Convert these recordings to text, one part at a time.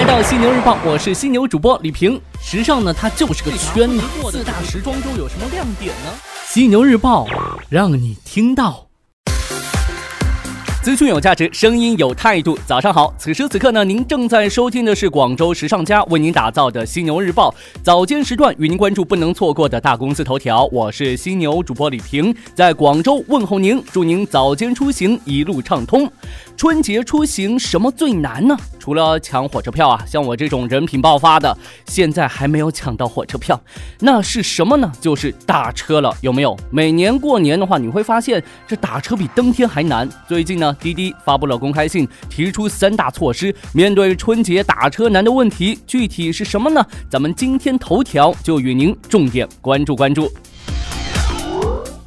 来到犀牛日报，我是犀牛主播李平。时尚呢，它就是个圈子。四大时装周有什么亮点呢？犀牛日报让你听到。资讯有价值，声音有态度。早上好，此时此刻呢，您正在收听的是广州时尚家为您打造的犀牛日报早间时段，与您关注不能错过的大公司头条。我是犀牛主播李平，在广州问候您，祝您早间出行一路畅通。春节出行什么最难呢？除了抢火车票啊，像我这种人品爆发的，现在还没有抢到火车票，那是什么呢？就是打车了，有没有？每年过年的话，你会发现这打车比登天还难。最近呢，滴滴发布了公开信，提出三大措施，面对春节打车难的问题，具体是什么呢？咱们今天头条就与您重点关注关注。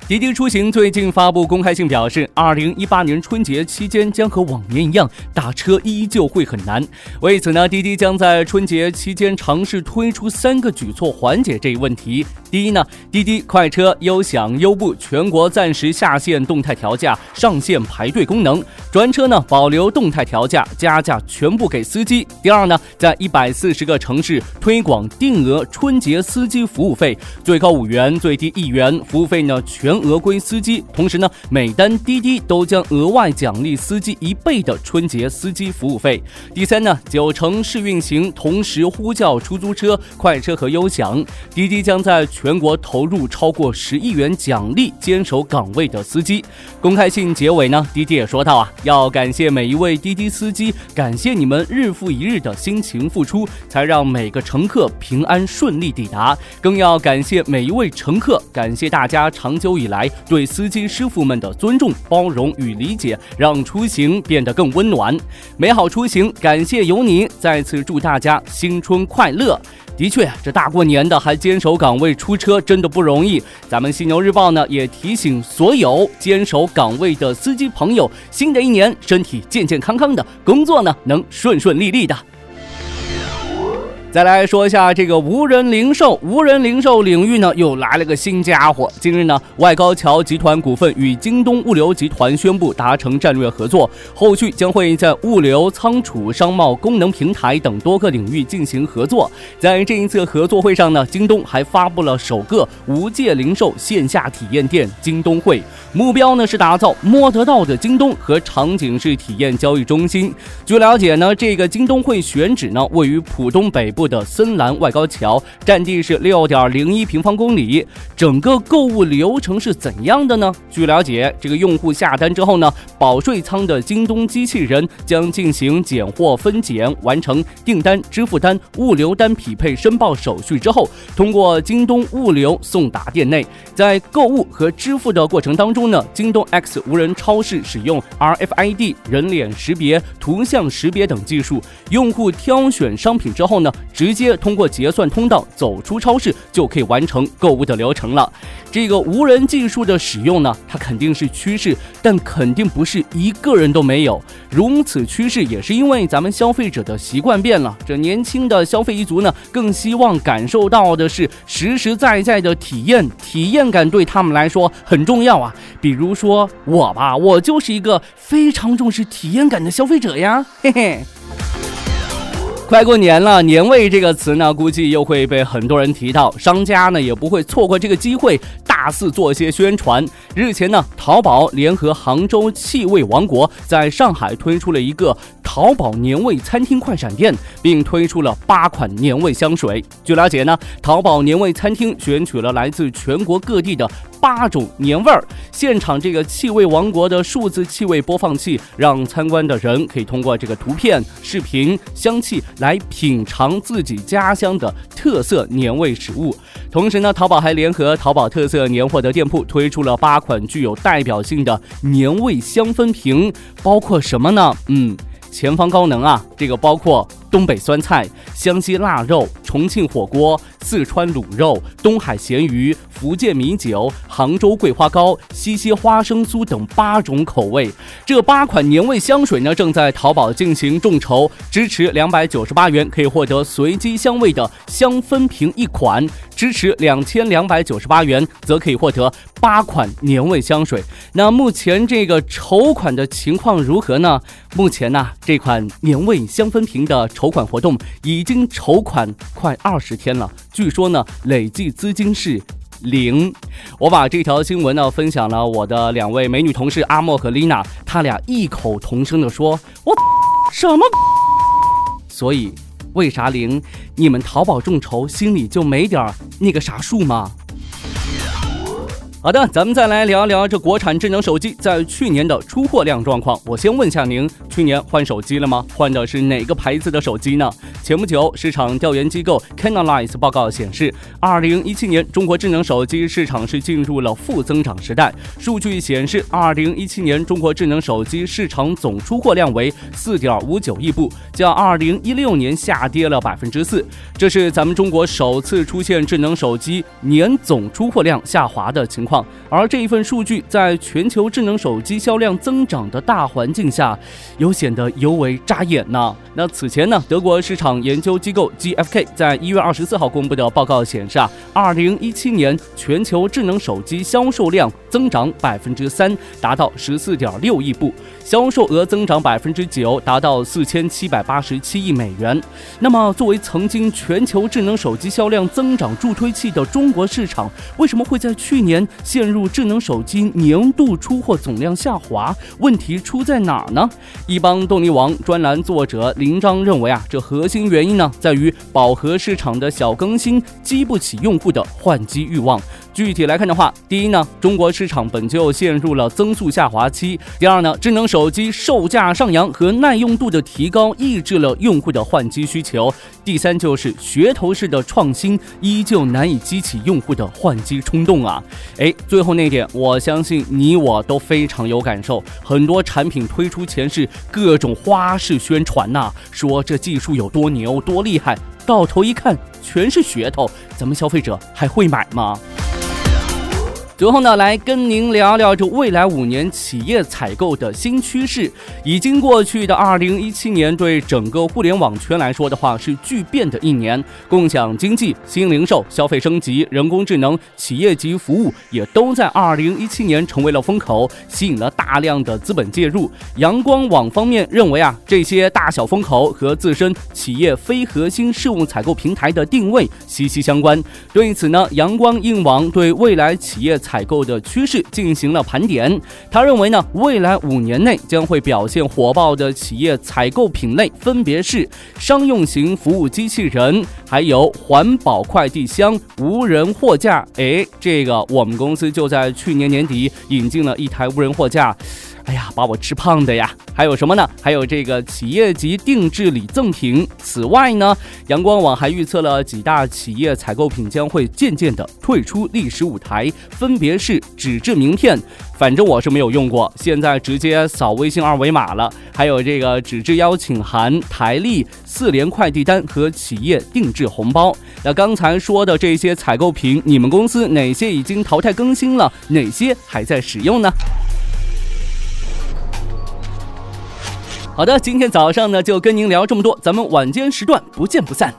滴滴出行最近发布公开信表示，二零一八年春节期间将和往年一样，打车依旧会很难。为此呢，滴滴将在春节期间尝试推出三个举措缓解这一问题。第一呢，滴滴快车优享优步全国暂时下线动态调价，上线排队功能；专车呢保留动态调价，加价全部给司机。第二呢，在一百四十个城市推广定额春节司机服务费，最高五元，最低一元，服务费呢全额归司机。同时呢，每单滴滴都将额外奖励司机一倍的春节司机服务费。第三呢，九城市运行同时呼叫出租车、快车和优享，滴滴将在。全国投入超过十亿元奖励坚守岗位的司机。公开信结尾呢，滴滴也说到啊，要感谢每一位滴滴司机，感谢你们日复一日的辛勤付出，才让每个乘客平安顺利抵达。更要感谢每一位乘客，感谢大家长久以以来对司机师傅们的尊重、包容与理解，让出行变得更温暖。美好出行，感谢有你。再次祝大家新春快乐。的确，这大过年的还坚守岗位出车，真的不容易。咱们犀牛日报呢也提醒所有坚守岗位的司机朋友，新的一年身体健健康康的，工作呢能顺顺利利的。再来说一下这个无人零售，无人零售领域呢又来了个新家伙。近日呢，外高桥集团股份与京东物流集团宣布达成战略合作，后续将会在物流、仓储、商贸、功能平台等多个领域进行合作。在这一次合作会上呢，京东还发布了首个无界零售线下体验店——京东会，目标呢是打造摸得到的京东和场景式体验交易中心。据了解呢，这个京东会选址呢位于浦东北部的森兰外高桥占地是六点零一平方公里，整个购物流程是怎样的呢？据了解，这个用户下单之后呢，保税仓的京东机器人将进行拣货分拣，完成订单、支付单、物流单匹配申报手续之后，通过京东物流送达店内。在购物和支付的过程当中呢，京东 X 无人超市使用 RFID 人脸识别、图像识别等技术，用户挑选商品之后呢。直接通过结算通道走出超市，就可以完成购物的流程了。这个无人技术的使用呢，它肯定是趋势，但肯定不是一个人都没有。如此趋势也是因为咱们消费者的习惯变了。这年轻的消费一族呢，更希望感受到的是实实在在的体验，体验感对他们来说很重要啊。比如说我吧，我就是一个非常重视体验感的消费者呀，嘿嘿。快过年了，年味这个词呢，估计又会被很多人提到。商家呢，也不会错过这个机会，大肆做些宣传。日前呢，淘宝联合杭州气味王国，在上海推出了一个淘宝年味餐厅快闪店，并推出了八款年味香水。据了解呢，淘宝年味餐厅选取了来自全国各地的。八种年味儿，现场这个气味王国的数字气味播放器，让参观的人可以通过这个图片、视频、香气来品尝自己家乡的特色年味食物。同时呢，淘宝还联合淘宝特色年货的店铺，推出了八款具有代表性的年味香氛瓶，包括什么呢？嗯，前方高能啊！这个包括东北酸菜、湘西腊肉。重庆火锅、四川卤肉、东海咸鱼、福建米酒、杭州桂花糕、西溪花生酥等八种口味。这八款年味香水呢，正在淘宝进行众筹，支持两百九十八元可以获得随机香味的香氛瓶一款，支持两千两百九十八元则可以获得八款年味香水。那目前这个筹款的情况如何呢？目前呢，这款年味香氛瓶的筹款活动已经筹款快二十天了，据说呢，累计资金是。零，我把这条新闻呢分享了我的两位美女同事阿莫和丽娜，她俩异口同声的说：“我 什么？所以为啥零？你们淘宝众筹心里就没点那个啥数吗？”好的，咱们再来聊一聊这国产智能手机在去年的出货量状况。我先问下您，去年换手机了吗？换的是哪个牌子的手机呢？前不久，市场调研机构 Canalys 报告显示，二零一七年中国智能手机市场是进入了负增长时代。数据显示，二零一七年中国智能手机市场总出货量为四点五九亿部，较二零一六年下跌了百分之四。这是咱们中国首次出现智能手机年总出货量下滑的情况。而这一份数据，在全球智能手机销量增长的大环境下，又显得尤为扎眼呢。那此前呢，德国市场研究机构 GfK 在一月二十四号公布的报告显示啊，二零一七年全球智能手机销售量增长百分之三，达到十四点六亿部，销售额增长百分之九，达到四千七百八十七亿美元。那么，作为曾经全球智能手机销量增长助推器的中国市场，为什么会在去年？陷入智能手机年度出货总量下滑，问题出在哪儿呢？一帮动力王专栏作者林章认为啊，这核心原因呢，在于饱和市场的小更新激不起用户的换机欲望。具体来看的话，第一呢，中国市场本就陷入了增速下滑期；第二呢，智能手机售价上扬和耐用度的提高抑制了用户的换机需求；第三就是噱头式的创新依旧难以激起用户的换机冲动啊！哎，最后那点，我相信你我都非常有感受，很多产品推出前是各种花式宣传呐，说这技术有多牛多厉害，到头一看全是噱头，咱们消费者还会买吗？最后呢，来跟您聊聊这未来五年企业采购的新趋势。已经过去的二零一七年，对整个互联网圈来说的话，是巨变的一年。共享经济、新零售、消费升级、人工智能、企业级服务，也都在二零一七年成为了风口，吸引了大量的资本介入。阳光网方面认为啊，这些大小风口和自身企业非核心事务采购平台的定位息息相关。对此呢，阳光硬网对未来企业。采购的趋势进行了盘点，他认为呢，未来五年内将会表现火爆的企业采购品类分别是商用型服务机器人，还有环保快递箱、无人货架。哎，这个我们公司就在去年年底引进了一台无人货架。哎呀，把我吃胖的呀！还有什么呢？还有这个企业级定制礼赠品。此外呢，阳光网还预测了几大企业采购品将会渐渐的退出历史舞台，分别是纸质名片，反正我是没有用过，现在直接扫微信二维码了。还有这个纸质邀请函、台历、四联快递单和企业定制红包。那刚才说的这些采购品，你们公司哪些已经淘汰更新了？哪些还在使用呢？好的，今天早上呢就跟您聊这么多，咱们晚间时段不见不散。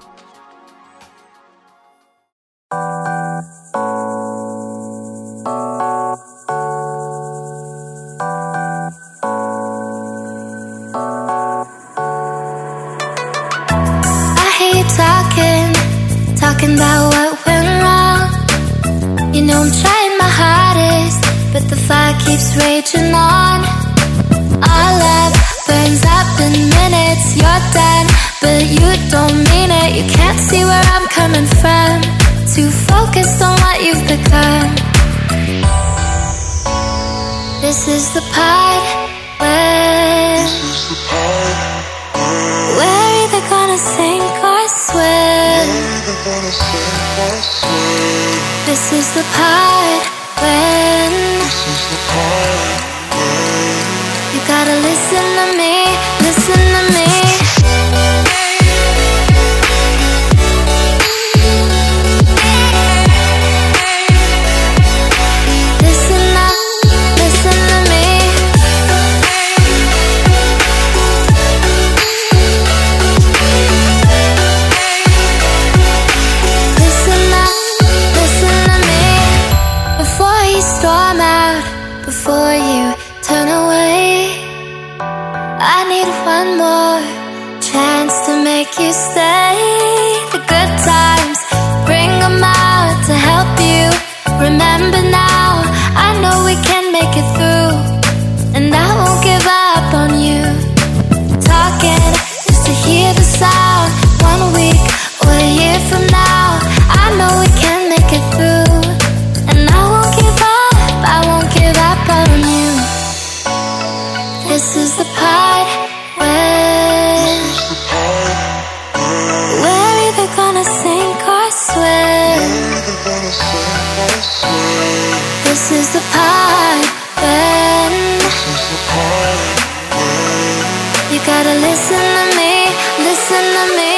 You're dead, but you don't mean it. You can't see where I'm coming from. Too focused on what you've become. This is the part where we're either gonna sink or swim. This is the part when gotta listen to me. make you stay. The good times, bring them out to help you remember now. gotta listen to me, listen to me.